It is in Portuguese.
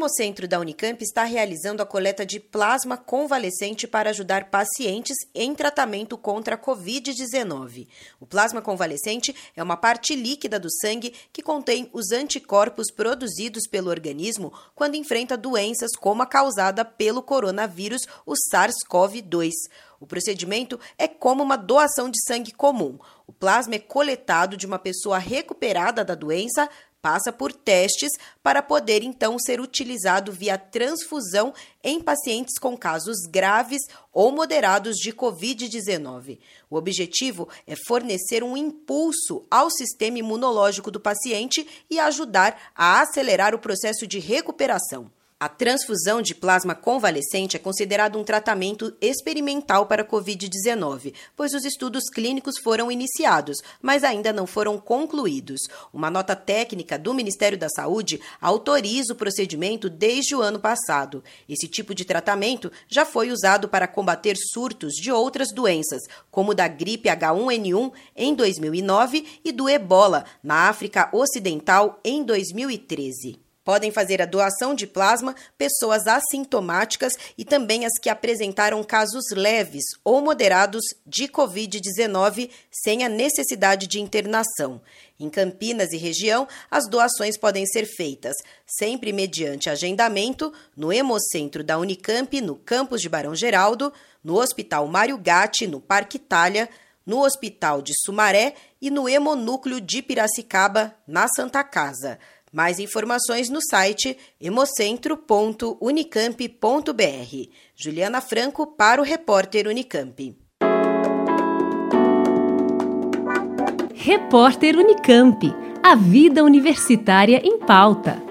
Hemocentro da Unicamp está realizando a coleta de plasma convalescente para ajudar pacientes em tratamento contra a Covid-19. O plasma convalescente é uma parte líquida do sangue que contém os anticorpos produzidos pelo organismo quando enfrenta doenças como a causada pelo coronavírus, o SARS-CoV-2. O procedimento é como uma doação de sangue comum. O plasma é coletado de uma pessoa recuperada da doença, passa por testes para poder então ser utilizado via transfusão em pacientes com casos graves ou moderados de Covid-19. O objetivo é fornecer um impulso ao sistema imunológico do paciente e ajudar a acelerar o processo de recuperação. A transfusão de plasma convalescente é considerado um tratamento experimental para a Covid-19, pois os estudos clínicos foram iniciados, mas ainda não foram concluídos. Uma nota técnica do Ministério da Saúde autoriza o procedimento desde o ano passado. Esse tipo de tratamento já foi usado para combater surtos de outras doenças, como da gripe H1N1 em 2009 e do ebola na África Ocidental em 2013. Podem fazer a doação de plasma pessoas assintomáticas e também as que apresentaram casos leves ou moderados de Covid-19 sem a necessidade de internação. Em Campinas e região, as doações podem ser feitas sempre mediante agendamento no Hemocentro da Unicamp, no campus de Barão Geraldo, no Hospital Mário Gatti, no Parque Itália, no Hospital de Sumaré e no Hemonúcleo de Piracicaba, na Santa Casa. Mais informações no site hemocentro.unicamp.br. Juliana Franco para o repórter Unicamp. Repórter Unicamp. A vida universitária em pauta.